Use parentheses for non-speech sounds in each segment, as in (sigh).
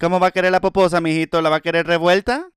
¿Cómo va a querer la poposa, mijito? ¿La va a querer revuelta?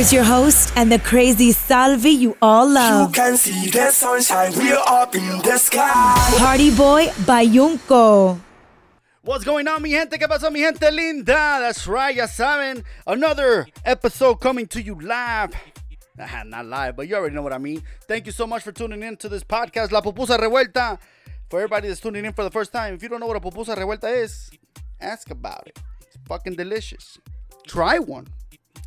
Here's your host and the crazy Salvi you all love. You love. can see the sunshine, we're up in the sky. Party Boy Bayunco. What's going on, mi gente? ¿Qué pasó, mi gente linda? That's right, ya saben. Another episode coming to you live. Not live, but you already know what I mean. Thank you so much for tuning in to this podcast, La Pupusa Revuelta. For everybody that's tuning in for the first time, if you don't know what a pupusa revuelta is, ask about it. It's fucking delicious. Try one.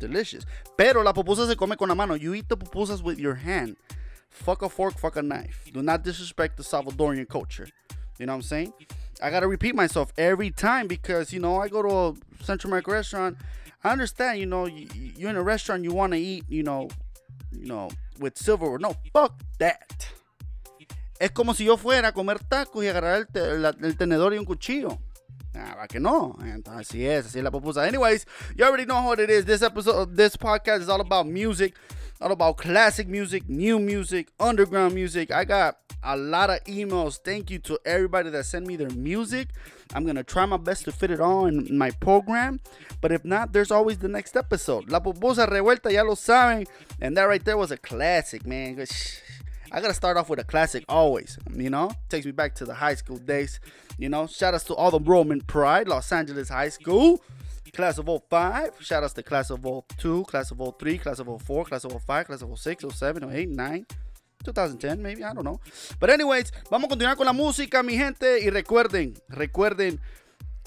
Delicious. Pero la pupusa se come con la mano. You eat the pupusas with your hand. Fuck a fork, fuck a knife. Do not disrespect the Salvadorian culture. You know what I'm saying? I gotta repeat myself every time because you know I go to a Central American restaurant. I understand, you know, you, you're in a restaurant, you want to eat, you know, you know, with silverware. No, fuck that. Es como si yo fuera a comer tacos y agarrar el, te- el tenedor y un cuchillo. Va que no. Entonces, así es, así es la pupusa. Anyways, you already know what it is. This episode, of this podcast is all about music, all about classic music, new music, underground music. I got a lot of emails. Thank you to everybody that sent me their music. I'm gonna try my best to fit it all in my program. But if not, there's always the next episode. La pupusa revuelta, ya lo saben. And that right there was a classic, man. I gotta start off with a classic always, you know? Takes me back to the high school days, you know? Shout outs to all the Roman Pride, Los Angeles High School, class of 05. Shout outs to class of 02, class of 03, class of 04, class of 05, class of 06, 07, 08, 9. 2010, maybe, I don't know. But anyways, vamos a continuar con la música, mi gente. Y recuerden, recuerden,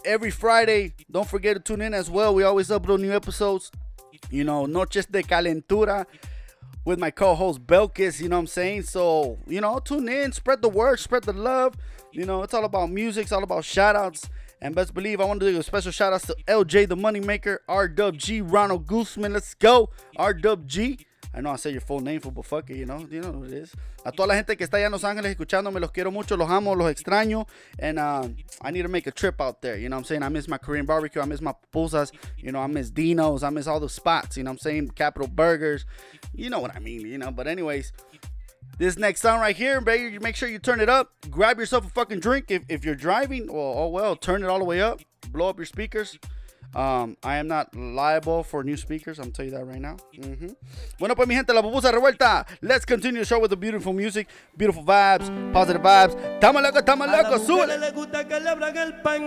every Friday, don't forget to tune in as well. We always upload new episodes. You know, Noches de Calentura with my co-host Belkis, you know what I'm saying? So, you know, tune in, spread the word, spread the love. You know, it's all about music, it's all about shout outs. And best believe I want to do a special shout outs to LJ the Moneymaker, RWG, Ronald Guzman. Let's go, RWG. I know I say your full name, but fuck it, you know, you know what it is. A toda la gente que está allá en Los Ángeles escuchándome, los quiero mucho, los amo, los extraño. And uh, I need to make a trip out there, you know what I'm saying? I miss my Korean barbecue, I miss my pupusas, you know, I miss Dino's, I miss all the spots, you know what I'm saying? Capital Burgers, you know what I mean, you know. But anyways, this next song right here, baby, make sure you turn it up. Grab yourself a fucking drink. If, if you're driving, well, oh well, turn it all the way up. Blow up your speakers. Um, I am not liable for new speakers. I'm telling you that right now. Mhm. Bueno, pues mi gente, la pupusa revuelta. Let's continue the show with the beautiful music, beautiful vibes, positive vibes. Tamo loco, tamo A las loco, mujeres súbele. les gusta que le abran el pan.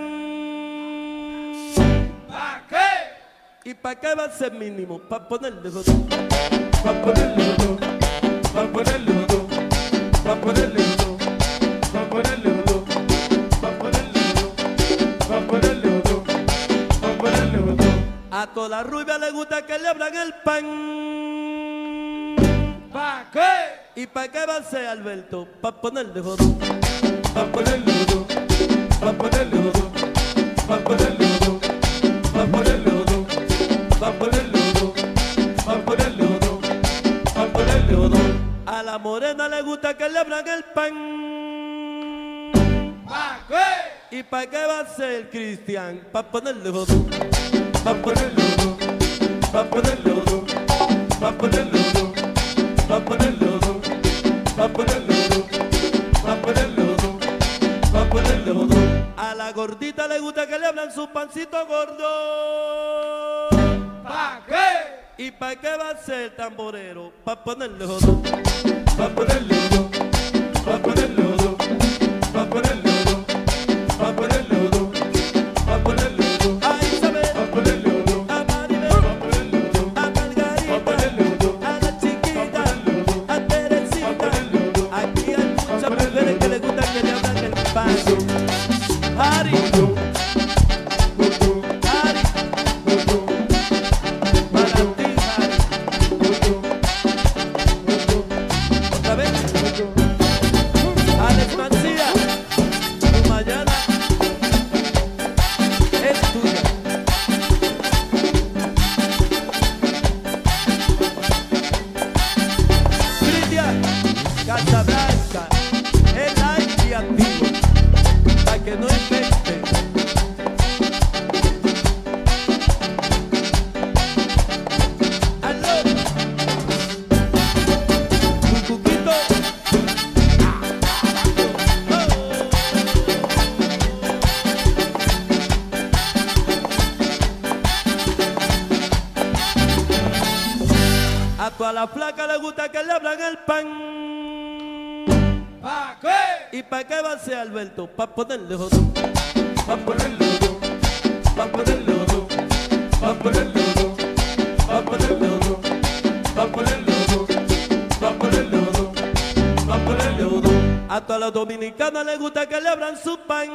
¿Pa qué? ¿Y pa' qué va a ser mínimo? Pa' ponerle dos. Pa' ponerle dos. Pa' ponerle dos. Pa' ponerle dos. A toda rubia le gusta que le abran el pan. ¿Pa qué? ¿Y pa' qué va a ser Alberto? Pa' ponerle dos. Pa' ponerle dos. Pa' ponerle dos. Pa' ponerle dos. Pa' ponerle dos. Pa' ponerle dos. Pa' ponerle dos. Pa' ponerle dos. A la morena le gusta que le abran el pan. ¿Pa qué? ¿Y pa' qué va a ser Cristian? Pa' ponerle dos. A la gordita le gusta que le hablan su pancito gordo. ¿Pa qué? ¿Y pa' qué va a ser tamborero? Pa' ponerle jodón, pa' ponerle jodón, pa' ponerle jodón, pa' ponerle ¿Y pa' qué va a ser Alberto? Pa' ponerle jodo. Pa' ponerle jodo. Pa' ponerle jodo. Pa' ponerle jodo. Pa' ponerle jodo. Pa' ponerle jodo. Pa' ponerle jodo. Pa' ponerle jodo. A todas las dominicanas le gusta que le abran su pan.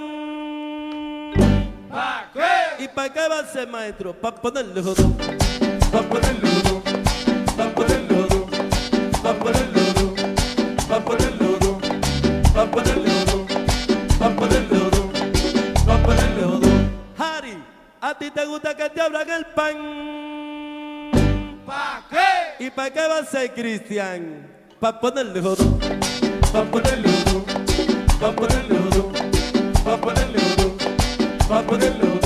¿Y pa' qué va a ser maestro? Pa' ponerle jodo. Pa' ponerle jodo. Pa' ponerle jodo. Pa' ponerle jodo. Te gusta que te abran el pan? ¿Pa qué? ¿Y pa' qué va a ser Cristian? Pa' ponerle jodo. Pa' ponerle jodo. Pa' ponerle jodo. Pa' ponerle jodo. Pa' ponerle jodo.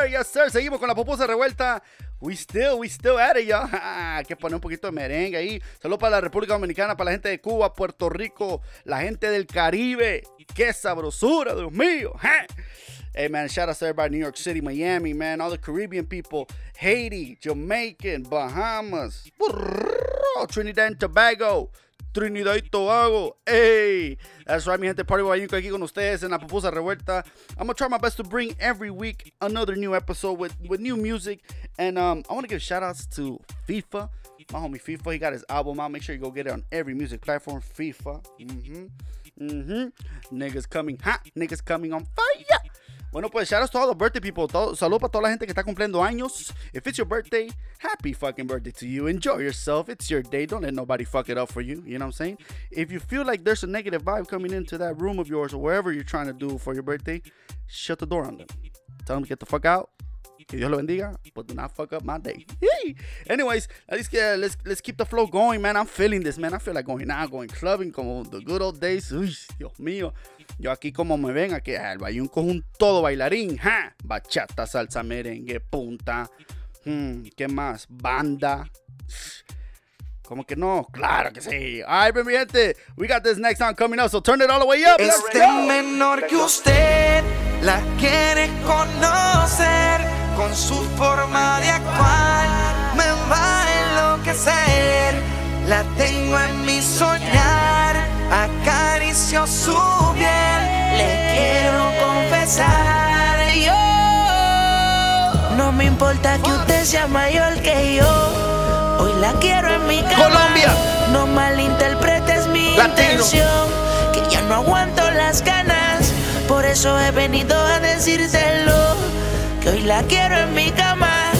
Sir, yes, sir. Seguimos con la pupusa revuelta. We still, we still at it, y'all. (laughs) Hay que poner un poquito de merengue ahí. Saludos para la República Dominicana, para la gente de Cuba, Puerto Rico, la gente del Caribe. Qué sabrosura, Dios mío. Hey man, shout out to everybody New York City, Miami, man, all the Caribbean people, Haiti, Jamaican, Bahamas, Trinidad and Tobago, Trinidad y Tobago. Hey, that's right, mi gente. Party Bayunco aquí con ustedes en la pupusa revuelta. I'm gonna try my best to bring every week another new episode with, with new music. And um, I want to give shout outs to FIFA. My homie FIFA, he got his album out. Make sure you go get it on every music platform. FIFA. Mm-hmm. Mm-hmm. Niggas coming hot. Niggas coming on fire. Bueno, pues shout out to all the birthday people. Todo, salud para toda la gente que está cumpliendo años. If it's your birthday, happy fucking birthday to you. Enjoy yourself. It's your day. Don't let nobody fuck it up for you. You know what I'm saying? If you feel like there's a negative vibe coming into that room of yours or wherever you're trying to do for your birthday, shut the door on them. Tell them to get the fuck out. Que Dios lo bendiga, but do not fuck up my day. Anyways, let's get let's let's keep the flow going, man. I'm feeling this, man. I feel like going out, going clubbing, como the good old days. Uy, Dios mío. Yo aquí como me ven, aquí el bayunco es un todo bailarín, ja. Bachata, salsa, merengue, punta. Hmm, ¿Qué más? Banda. ¿Cómo que no? Claro que sí. All right, mi gente. We got this next song coming up, so turn it all the way up. Este menor que usted la quiere conocer con su forma de actuar. Me va a enloquecer. La tengo en mi soñar. Acaricio su piel. Le quiero confesar. Yo no me importa que usted sea mayor que yo. Hoy la quiero en mi cama. Colombia. No malinterpretes mi Latino. intención. Que ya no aguanto las ganas. Por eso he venido a decírtelo. Que hoy la quiero en mi cama.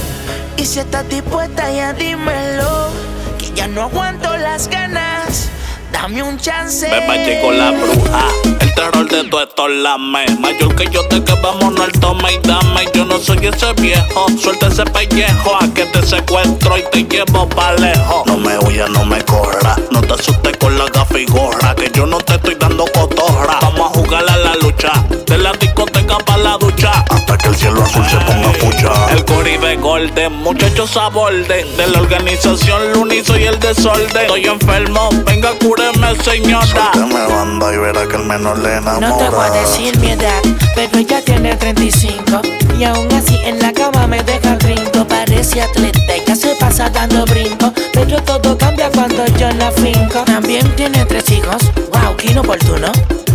Y si estás dispuesta, ya dímelo. Que ya no aguanto las ganas. Dame un chance. Beba llegó la bruja, el terror de tu esto lame. Mayor que yo te que vámonos al tome y dame. Yo no soy ese viejo, suelta ese pellejo. A que te secuestro y te llevo pa' lejos. No me huyas, no me corra. No te asustes con la gafa y gorra. Que yo no te estoy dando cotorra. Vamos a jugar a la lucha. De la discoteca pa' la ducha. Hasta que el cielo azul se ponga pucha. El Coribe Golden, muchachos a borden. De la organización Lunizo y el desorden. Estoy enfermo, venga, cúreme, señora. me banda y verá que el menor le enamora. No te voy a decir mi edad, pero ella tiene 35 Y aún así en la cama me deja el brinco Parece atleta, ella se pasa dando brinco Pero todo cambia cuando yo la finco También tiene tres hijos, wow, qué inoportuno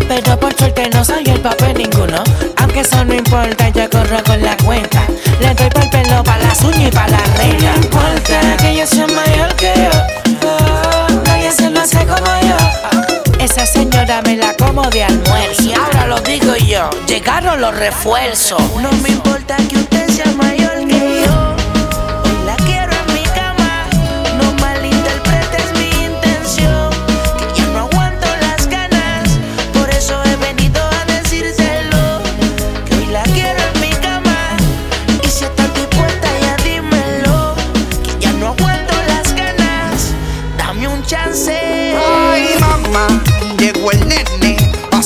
Pero por suerte no soy el papel ninguno. Aunque eso no importa, yo corro con la cuenta. Le doy pa'l pelo, pa' las uñas y pa' la reina. No importa que ella sea mayor que yo. Oh, Nadie se lo hace como yo. Esa señora me la como de almuerzo. Y ahora lo digo yo, llegaron los refuerzos. No me importa que usted sea mayor que chance. Ay, mamá, llegó el nene, pa'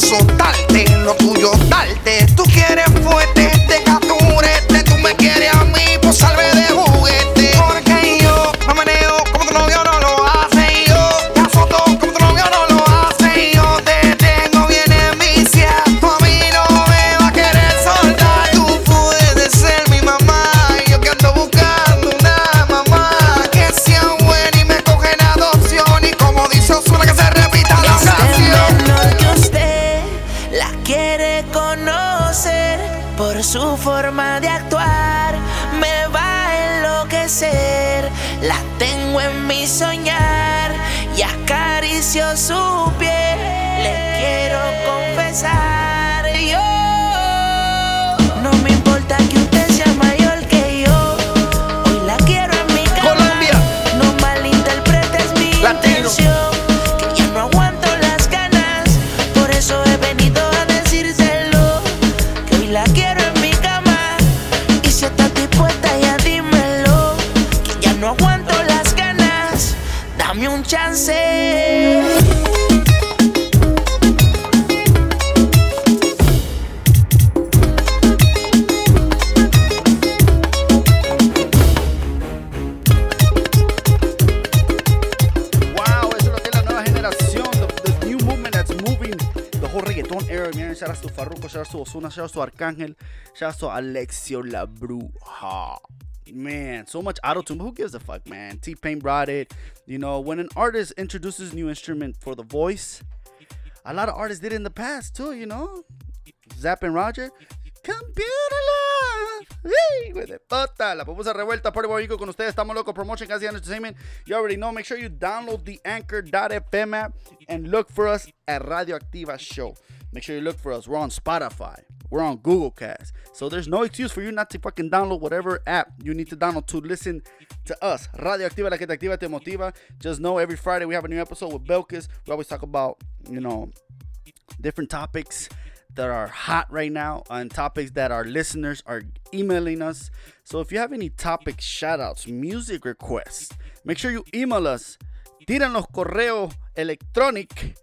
shout out to Ozuna, shout out to Arcángel, to Alexio La Bruja. Man, so much auto tune. Who gives a fuck, man? T Pain brought it. You know, when an artist introduces new instrument for the voice, a lot of artists did it in the past too. You know, Zapp and Roger. Computer love. Hey, güey de puta. La pupusa revuelta. Party Boy con ustedes. Estamos locos. Promotion Casi Entertainment. You already know. Make sure you download the Anchor.fm app and look for us at Radioactiva Show. Make sure you look for us. We're on Spotify. We're on Google Cast. So there's no excuse for you not to fucking download whatever app you need to download to listen to us. Radioactiva, la que te activa, te motiva. Just know every Friday we have a new episode with Belkis. We always talk about, you know, different topics that are hot right now and topics that our listeners are emailing us. So if you have any topic shout outs, music requests, make sure you email us. Tíranos correo electronic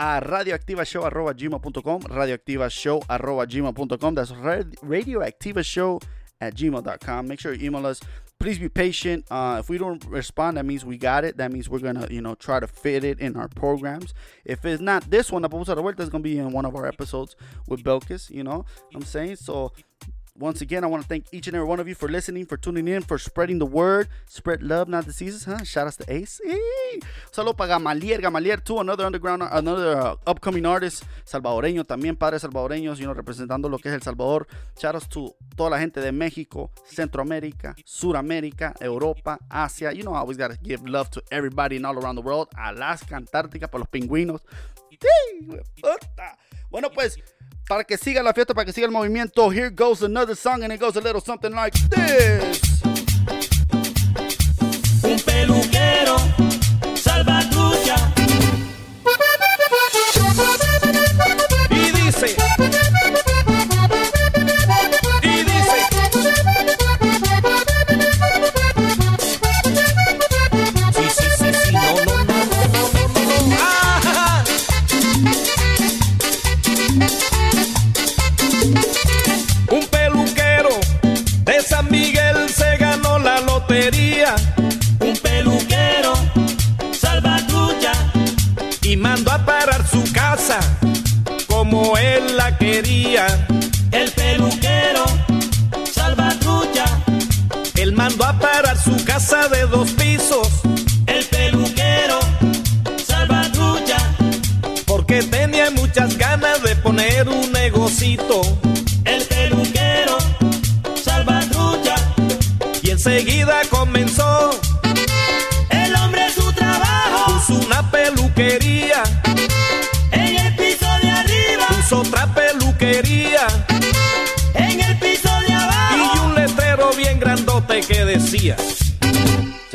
a radioactivashow.gmail.com radioactivashow.gmail.com that's rad- radioactivashow at gmail.com make sure you email us. Please be patient. Uh, if we don't respond that means we got it. That means we're gonna you know try to fit it in our programs. If it's not this one the Pupusa Revuelta is gonna be in one of our episodes with Belkis you know i'm saying? So once again, I want to thank each and every one of you for listening, for tuning in, for spreading the word. Spread love, not diseases, huh? Shout outs to Ace. Para Gamalier, Gamalier too, another underground, another uh, upcoming artist, salvadoreño también, padres salvadoreños, you know, representando lo que es El Salvador. Shout outs to toda la gente de México, Centroamérica, Suramérica, Europa, Asia. You know, I always gotta give love to everybody and all around the world. Alaska, Antártica, para los pingüinos. Bueno, pues, para que siga la fiesta, para que siga el movimiento, here goes another song and it goes a little something like this. Un peluquero, y mandó a parar su casa como él la quería.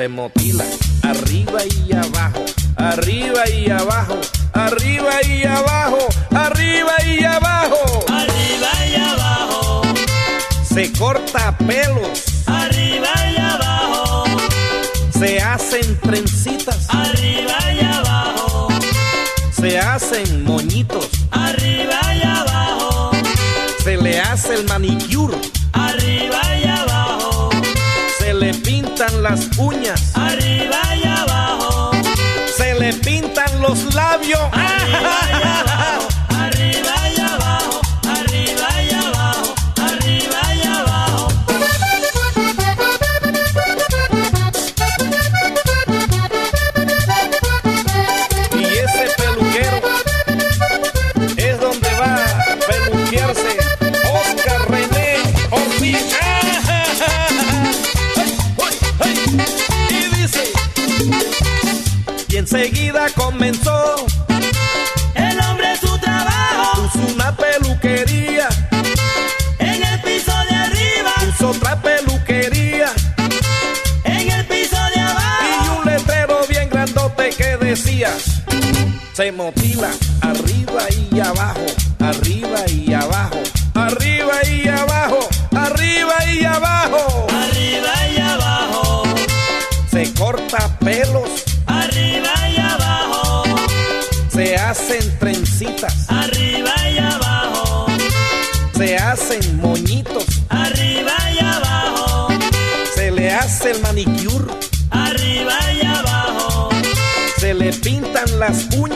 Motila labios. Arriba y abajo. Arriba y abajo. Arriba y abajo. Arriba y abajo. Y ese peluquero es donde va a peluquearse Oscar René Ortiz. Y dice, y enseguida comenzó, se motila arriba y abajo, arriba y abajo, arriba y abajo, arriba y abajo. Arriba y abajo. Se corta pelos, Arriba y abajo. se hacen trencitas, Arriba y abajo. se hacen moñitos, Arriba y abajo. se le hace el manicure, Arriba y abajo. se le pintan las uñas,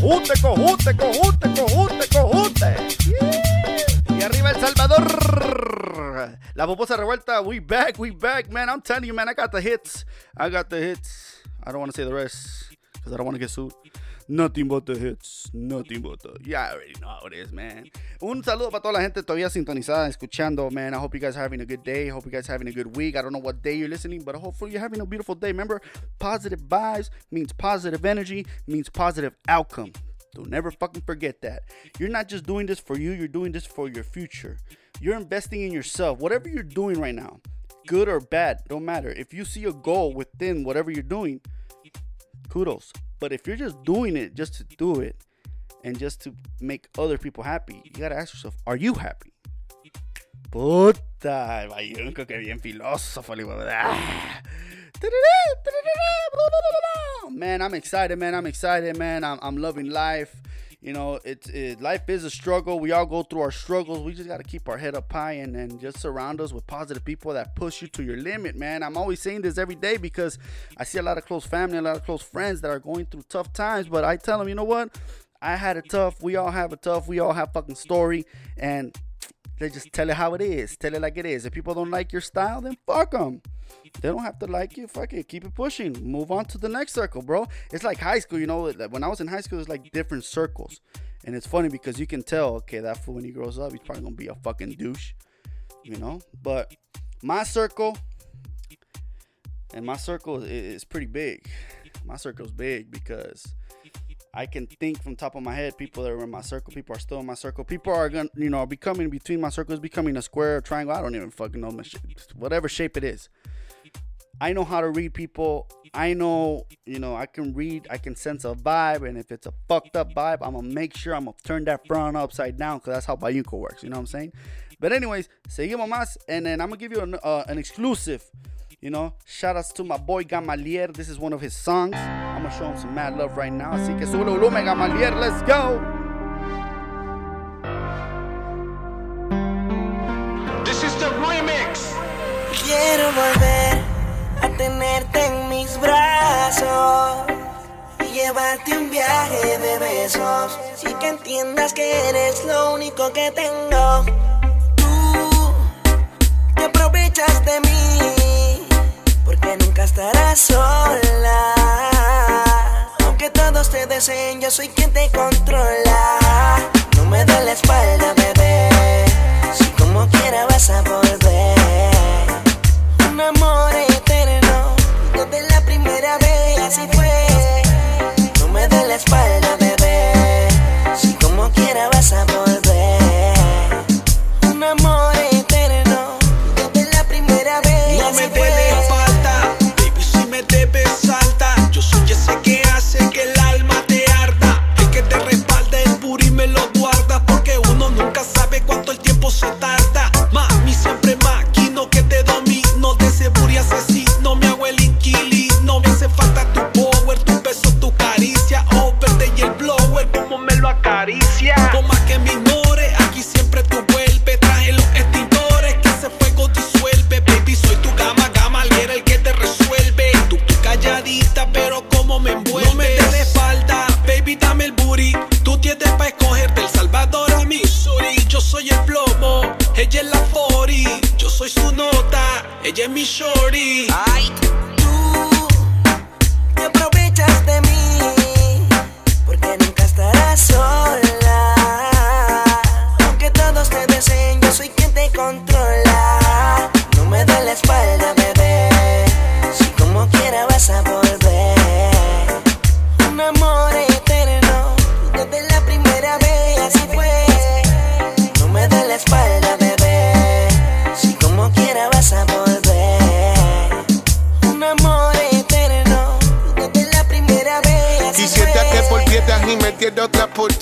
cojute, cojute, cojute, cojute, cojute. Yeah. Y arriba El Salvador. La poposa revuelta, we back, we back, man. I'm telling you, man, I got the hits. I got the hits. I don't want to say the rest because I don't want to get sued. Nothing but the hits. Nothing but the. Yeah, I already know how it is, man. Un saludo para toda la gente todavía sintonizada, escuchando, man. I hope you guys are having a good day. Hope you guys are having a good week. I don't know what day you're listening, but hopefully you're having a beautiful day. Remember, positive vibes means positive energy, means positive outcome. Don't never fucking forget that. You're not just doing this for you, you're doing this for your future. You're investing in yourself. Whatever you're doing right now, good or bad, don't matter. If you see a goal within whatever you're doing, kudos. But if you're just doing it just to do it and just to make other people happy, you gotta ask yourself, are you happy? Puta, bayunco, que bien filósofo. Man, I'm excited, man. I'm excited, man. I'm, I'm loving life. You know, it's it, life is a struggle. We all go through our struggles. We just got to keep our head up high and, and just surround us with positive people that push you to your limit, man. I'm always saying this every day because I see a lot of close family, a lot of close friends that are going through tough times. But I tell them, you know what? I had a tough. We all have a tough. We all have fucking story. And they just tell it how it is. Tell it like it is. If people don't like your style, then fuck them. They don't have to like you. Fuck it. Keep it pushing. Move on to the next circle, bro. It's like high school, you know. When I was in high school, it's like different circles. And it's funny because you can tell, okay, that fool when he grows up, he's probably gonna be a fucking douche, you know. But my circle, and my circle is, is pretty big. My circle's big because I can think from top of my head people that are in my circle. People are still in my circle. People are gonna, you know, becoming between my circles, becoming a square, a triangle. I don't even fucking know whatever shape it is. I know how to read people. I know, you know, I can read, I can sense a vibe, and if it's a fucked up vibe, I'm gonna make sure I'm gonna turn that front upside down because that's how Bayuko works. You know what I'm saying? But anyways, seguimos más, and then I'm gonna give you an, uh, an exclusive. You know, shout outs to my boy Gamalier. This is one of his songs. I'm gonna show him some mad love right now. Así que sube el volumen, Gamalier. Let's go. This is the remix. Quiero volver a tenerte en mis brazos y llevarte un viaje de besos y que entiendas que eres lo único que tengo. Tú te aprovechas de mí estarás sola. Aunque todos te deseen, yo soy quien te controla. No me da la espalda, bebé. Si como quiera vas a volver un amor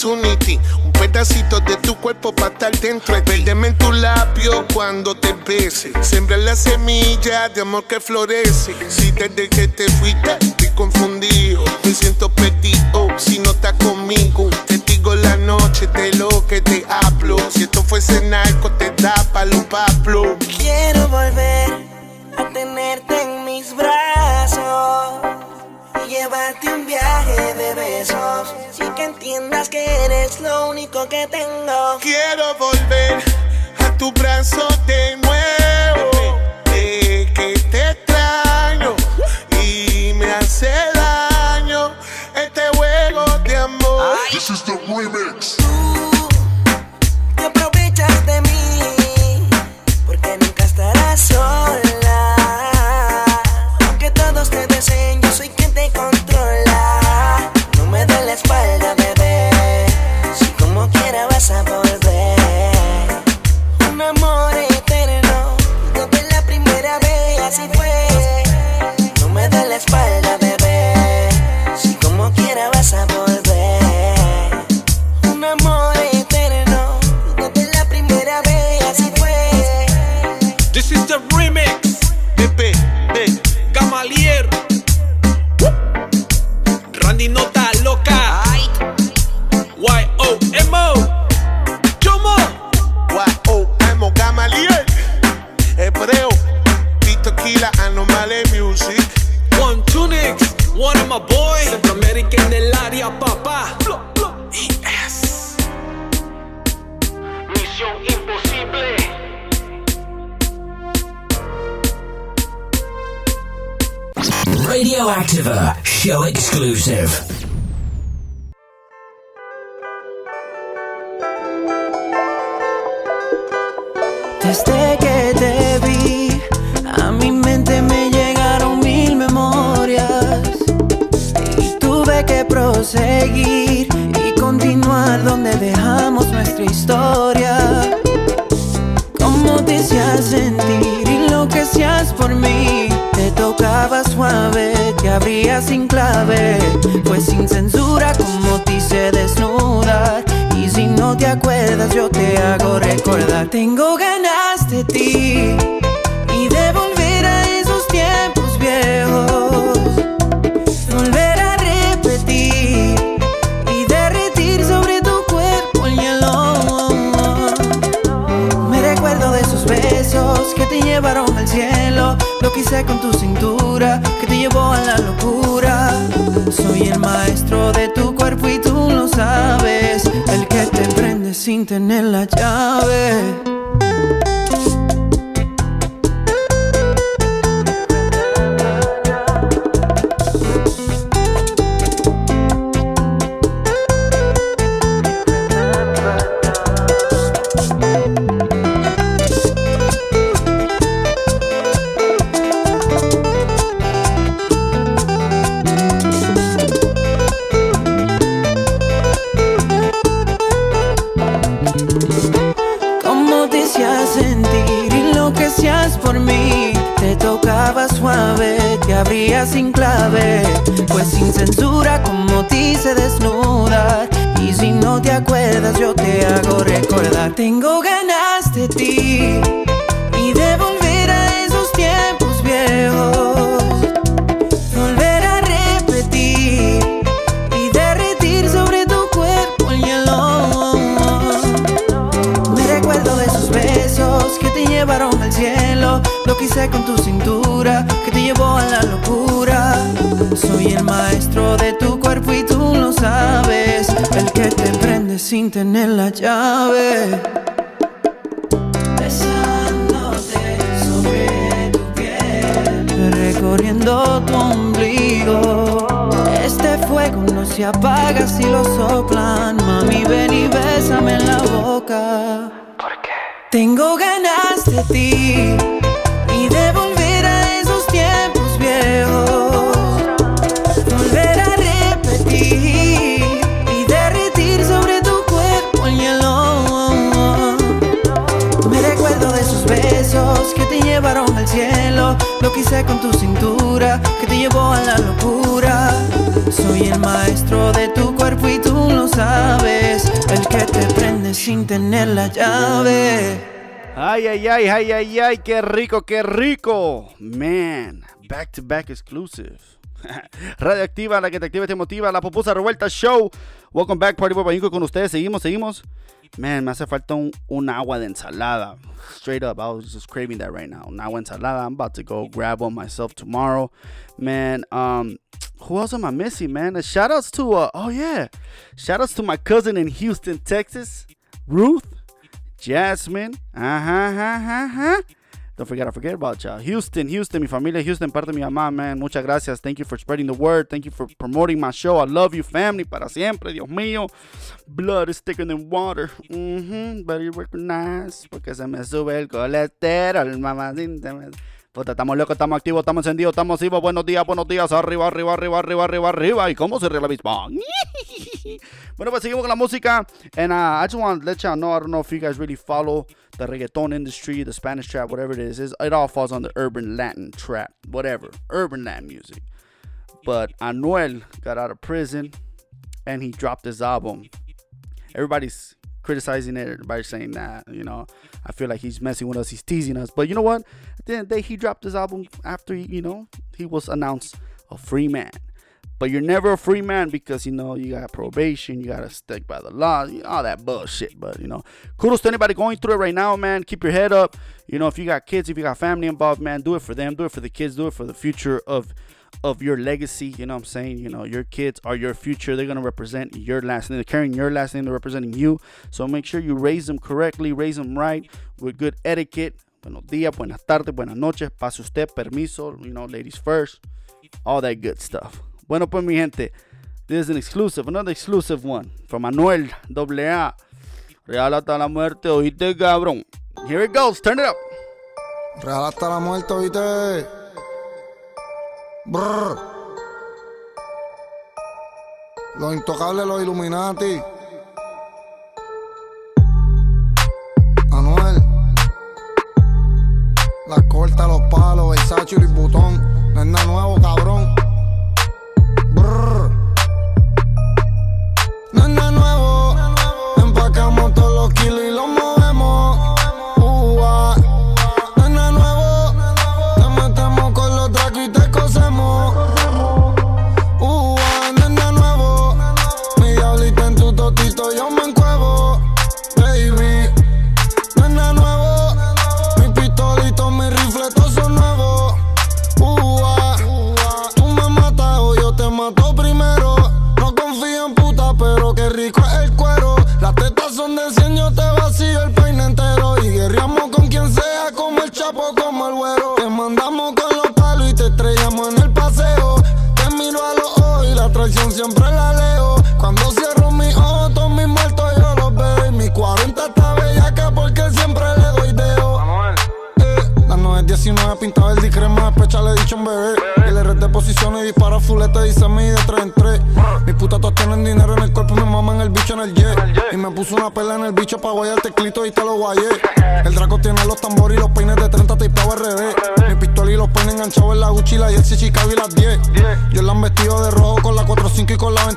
Un pedacito de tu cuerpo para estar dentro. Perdeme en tu labio cuando te bese. Sembrar la semilla de amor que florece. Si desde que te fuiste estoy confundido, me siento perdido si no estás conmigo. Te digo la noche de lo que te hablo. Si esto fuese narco, te da palo Pablo. Eres lo único que tengo. Quiero volver a tu brazo de nuevo. Historia. Cómo te hacías sentir y lo que hacías por mí. Te tocaba suave, te abría sin clave. Fue sin censura como te hice desnudar. Y si no te acuerdas, yo te hago recordar. Tengo ganas de ti llevaron al cielo. Lo que hice con tu cintura que te llevó a la locura. Soy el maestro de tu cuerpo y tú lo sabes. El que te prende sin tener la llave. Sin clave. Pues sin censura, como te hice desnudar. Y si no te acuerdas, yo te hago recordar. Tengo ganas de ti y de volver a esos tiempos viejos. Volver a repetir y derretir sobre tu cuerpo el hielo. Me recuerdo de esos besos que te llevaron al cielo. Lo que hice con tu cintura que te llevó a la locura. Soy el maestro de tu cuerpo y tú lo sabes. El que te prende sin tener la llave. Besándote sobre tu piel, recorriendo tu ombligo. Este fuego no se apaga si lo soplan. Mami, ven y bésame en la boca. Tengo ganas de ti hice con tu cintura, que te llevó a la locura. Soy el maestro de tu cuerpo y tú lo sabes, el que te prende sin tener la llave. Ay, ay, ay, ay, ay, ay, qué rico, qué rico. Man, back to back exclusive. (laughs) Radioactiva, la que te activa te motiva, la pupusa revuelta show. Welcome back, Party Boy con ustedes. Seguimos, seguimos. Man, me hace falta un, agua de ensalada. Straight up, I was just craving that right now. Un agua ensalada. I'm about to go grab one myself tomorrow. Man, um, who else am I missing, man? Uh, shout outs to, uh, oh yeah. Shout outs to my cousin in Houston, Texas, Ruth. Jasmine. Ajá, ajá, ajá, ajá. Don't forget, I forget about y'all. Houston, Houston, mi familia Houston, parte de mi mamá, man. Muchas gracias. Thank you for spreading the word. Thank you for promoting my show. I love you, family, para siempre. Dios mío. Blood is thicker than water. Mm-hmm. Better recognize. Porque se me sube el colesterol, mamacita. Puta, estamos locos, estamos activos, estamos encendidos, estamos vivos. Buenos días, buenos días. Arriba, arriba, arriba, arriba, arriba, arriba. ¿Y cómo se la misma? (laughs) bueno, pues seguimos con la música. And uh, I just want to let y'all know, I don't know if you guys really follow the reggaeton industry, the Spanish trap, whatever it is. It's- It all falls on the urban Latin trap, whatever. Urban Latin music. But Anuel got out of prison and he dropped his album. Everybody's criticizing it. Everybody's saying that, you know, I feel like he's messing with us. He's teasing us. But you know what? At the end of the day, he dropped his album after, you know, he was announced a free man. But you're never a free man because, you know, you got probation, you got to stick by the law, all that bullshit. But, you know, kudos to anybody going through it right now, man. Keep your head up. You know, if you got kids, if you got family involved, man, do it for them. Do it for the kids. Do it for the future of of your legacy. You know what I'm saying? You know, your kids are your future. They're going to represent your last name. They're carrying your last name. They're representing you. So make sure you raise them correctly, raise them right with good etiquette. Buenos días, buenas tardes, buenas noches. Pase usted, permiso. You know, ladies first. All that good stuff. Bueno, pues, mi gente, this is an exclusive, another exclusive one from Manuel AA. Real hasta la muerte, oíste, cabrón. Here it goes. Turn it up. Real hasta la muerte, oíste. Brr. Los intocables, los Illuminati. Anuel. La corta, los palos, Versace y Louis Vuitton. No es nada nuevo, cabrón.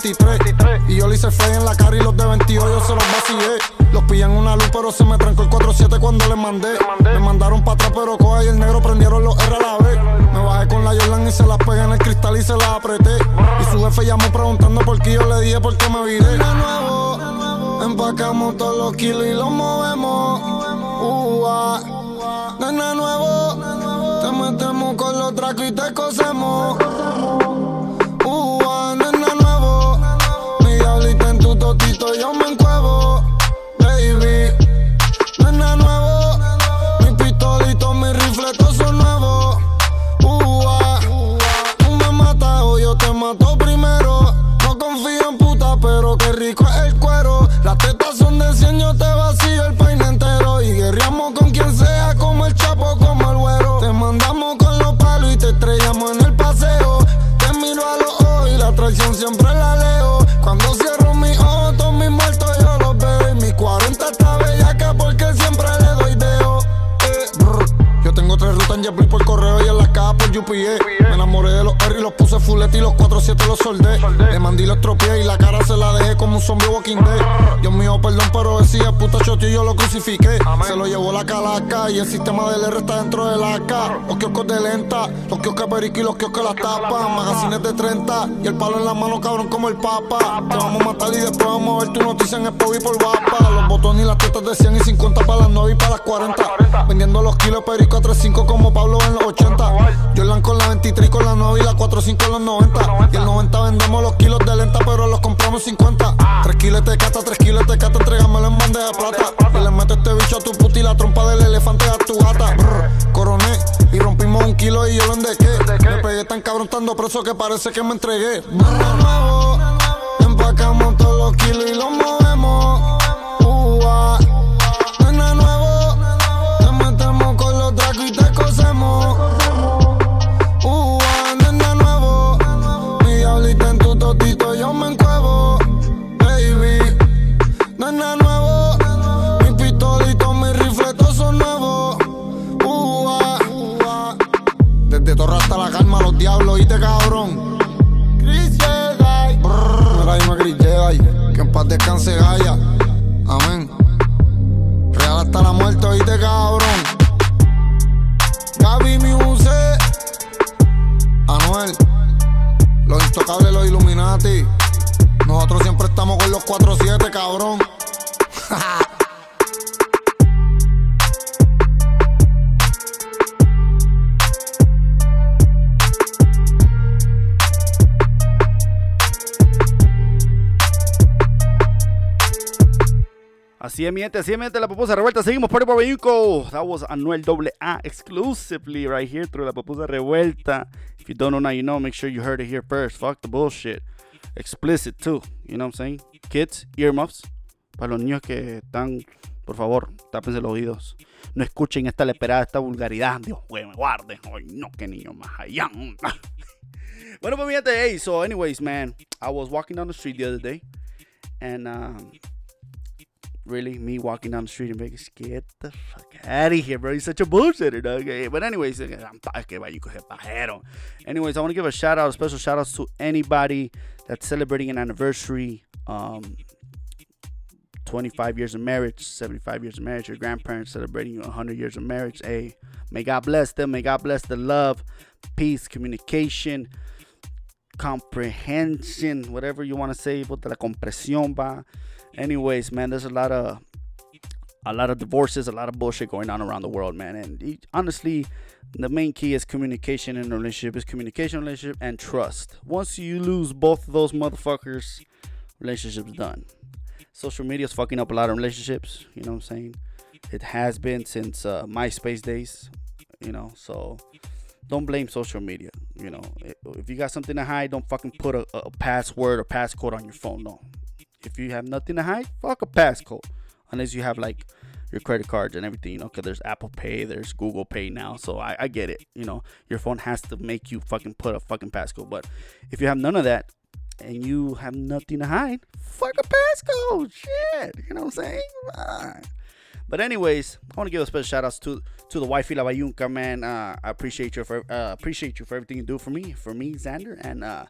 23. Y yo le hice fe en la cara y los de 22 yo se los vacillé. Los pillan una luz, pero se me trancó el 47 cuando les mandé. Me mandaron para atrás, pero coja y el negro prendieron los R a la vez. Me bajé con la Jordan y se las pegué en el cristal y se las apreté. Y su jefe llamó preguntando por qué yo le dije por qué me viré. De nuevo, empacamos todos los kilos y los movemos. Es nada nuevo. Te metemos con los tracos y te cosemos. Totito, yo soldé. Le mandé y lo estropeé y la cara se la dejé como un zombie walking dead. Dios mío, perdón, pero decía puta chote y yo lo crucifiqué. Se lo llevó la calaca y el sistema del R está dentro de la AK. Los kioscos de lenta, los kioscos perico y los kioscos las tapas. Magazines de 30 y el palo en la mano, cabrón, como el papa. Te vamos a matar y después vamos a ver tu noticia en Expo y por guapa. Botones y las tetas de 100 y 50 para las 9 y para las 40. Vendiendo los kilos perico a 3.5 como Pablo en los 80. Jordan con la 23 con la 9 y la 4.5 en los 90. Y el 90 vendemos los kilos de lenta, pero los compramos 50. 3 kilos de cata, 3 kilos de cata, entrégamelo en bandeja de plata. Y le meto este bicho a tu puta y la trompa del elefante a tu gata. Coroné y rompimos un kilo y yo lo endequé. Me pegué tan cabrón, estando preso que parece que me entregué. Brr, nuevo, empacamos todos los kilos y los movemos. Ua, nena nuevo, te metemos con los tragos y te cosemos. Ua, nena nuevo, mi diablita en tu totito yo me encuevo. Baby, nena nuevo, mi pistolito, mi rifle, todos son nuevos. Ua. Desde Torre hasta la calma, los diablos, y te cabrón. Chris Jedi. Brrr, Jedi. Que en paz descanse Gaia. Intocables, los Illuminati. Nosotros siempre estamos con los 4-7, cabrón. (laughs) Así es, mi gente, así es, mi gente, la pupusa revuelta. Seguimos por el Bayuco. That was Anuel AA exclusively right here through la pupusa revuelta. You don't know now, you know. Make sure you heard it here first. Fuck the bullshit. Explicit too. You know what I'm saying? Kids, earmuffs. Para los niños que están, por favor, tápense los oídos. No escuchen esta leperada, esta vulgaridad. Dios, güey, me guarde. Ay, no, qué niño más allá. (laughs) bueno, pues gente, hey, so anyways, man. I was walking down the street the other day. And, um, really me walking down the street in Vegas. Get the fuck out of here, bro. You're such a bullshitter, dog. Eh, But anyways, I'm pa- que vaya, coge pajero. Anyways, I want to give a shout out, a special shout out to anybody that's celebrating an anniversary. Um, 25 years of marriage, 75 years of marriage, your grandparents celebrating 100 years of marriage. Hey, may God bless them. May God bless the love, peace, communication, comprehension, whatever you want to say, puta, la compresión, va. Anyways, man, there's a lot of a lot of divorces, a lot of bullshit going on around the world, man. And e- honestly, the main key is communication in a relationship is communication, relationship, and trust. Once you lose both of those motherfuckers, relationship's done. Social media is fucking up a lot of relationships. You know what I'm saying? It has been since uh, MySpace days. You know, so don't blame social media. You know, if you got something to hide, don't fucking put a, a password or passcode on your phone. No, if you have nothing to hide, fuck a passcode. Unless you have like your credit cards and everything, you know, because there's Apple Pay, there's Google Pay now. So I, I get it. You know, your phone has to make you fucking put a fucking passcode. But if you have none of that and you have nothing to hide, fuck a passcode. Shit. You know what I'm saying? But anyways, I want to give a special shout outs to to the wifey La Bayunca, man. Uh, I appreciate you for uh, appreciate you for everything you do for me, for me, Xander, and uh,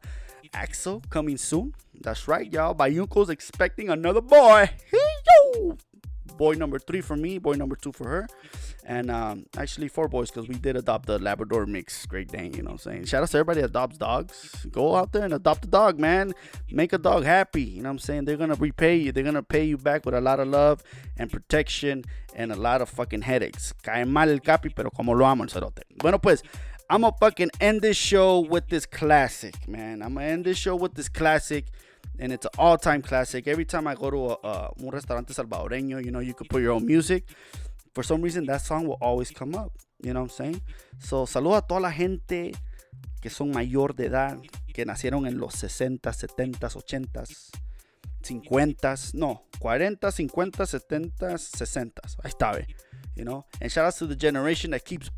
Axel coming soon. That's right, y'all. Bayunco's expecting another boy. Hey! Boy number three for me, boy number two for her, and um, actually four boys because we did adopt the Labrador mix Great Dane. You know what I'm saying? Shout out to everybody that adopts dogs. Go out there and adopt a dog, man. Make a dog happy. You know what I'm saying? They're gonna repay you. They're gonna pay you back with a lot of love and protection and a lot of fucking headaches. Cae mal el capi, pero como lo amo el cerote. Bueno, pues. I'm gonna fucking end this show with this classic, man. I'm gonna end this show with this classic, and it's an all-time classic. Every time I go to a, uh, un restaurante salvadoreño, you know, you could put your own music. For some reason, that song will always come up. You know what I'm saying? So, saludo a toda la gente que son mayor de edad, que nacieron en los 60, 70, 80, 50, no, 40, 50, 70, 60. Ahí está. You know? And shout out to the generation that keeps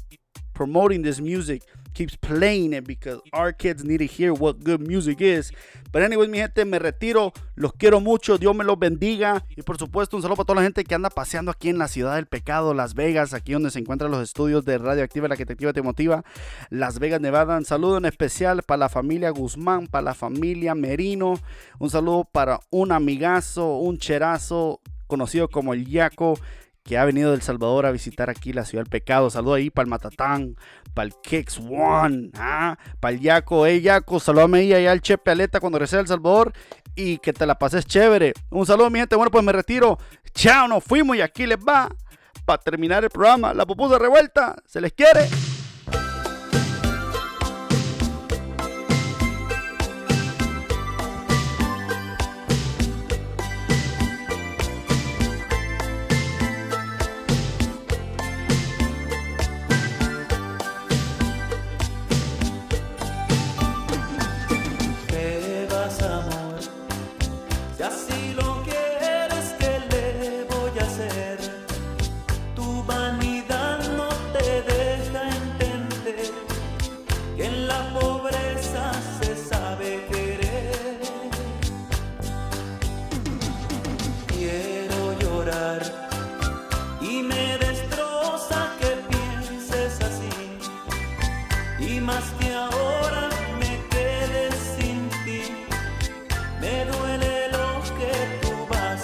promoting this music, keeps playing it because our kids need to hear what good music is. But anyways, mi gente, me retiro. Los quiero mucho. Dios me los bendiga. Y por supuesto, un saludo para toda la gente que anda paseando aquí en la ciudad del pecado, Las Vegas, aquí donde se encuentran los estudios de Radioactiva, la que te activa, te motiva. Las Vegas, Nevada. Un saludo en especial para la familia Guzmán, para la familia Merino. Un saludo para un amigazo, un cherazo conocido como el Yaco que ha venido del Salvador a visitar aquí la ciudad del pecado. Saludo ahí para el Matatán, para el Kicks One, ¿ah? para el Yaco. Hey Yaco, saludame ahí allá al Chepe Aleta cuando regrese a El Salvador y que te la pases chévere. Un saludo mi gente, bueno pues me retiro. Chao, nos fuimos y aquí les va. Para terminar el programa, la pupusa revuelta, se les quiere.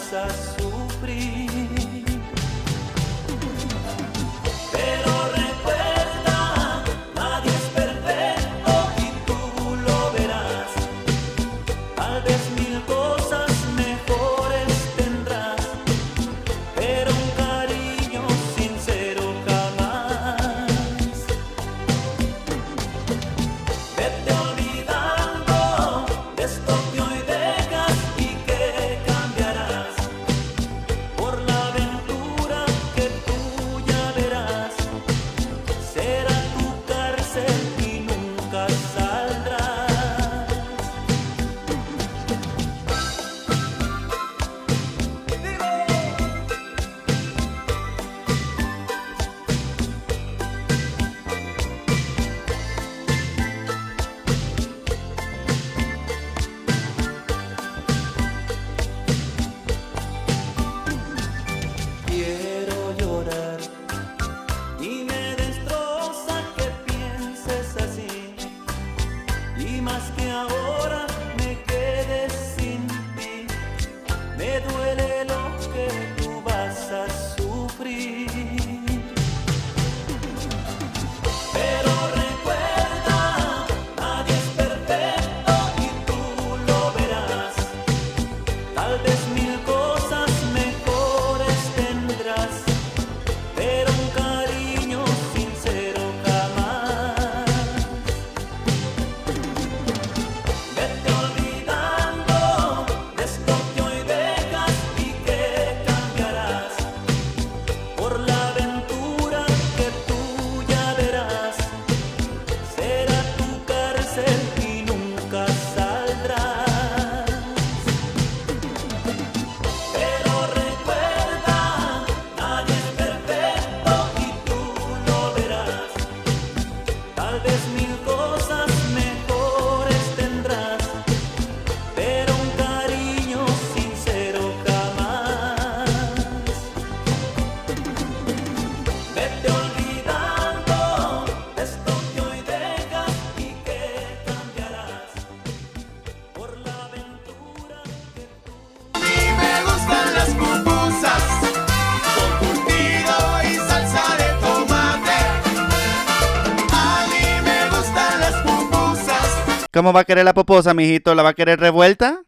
sa sua ¿Cómo va a querer la pupusa, mijito? ¿La va a querer revuelta?